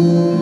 Música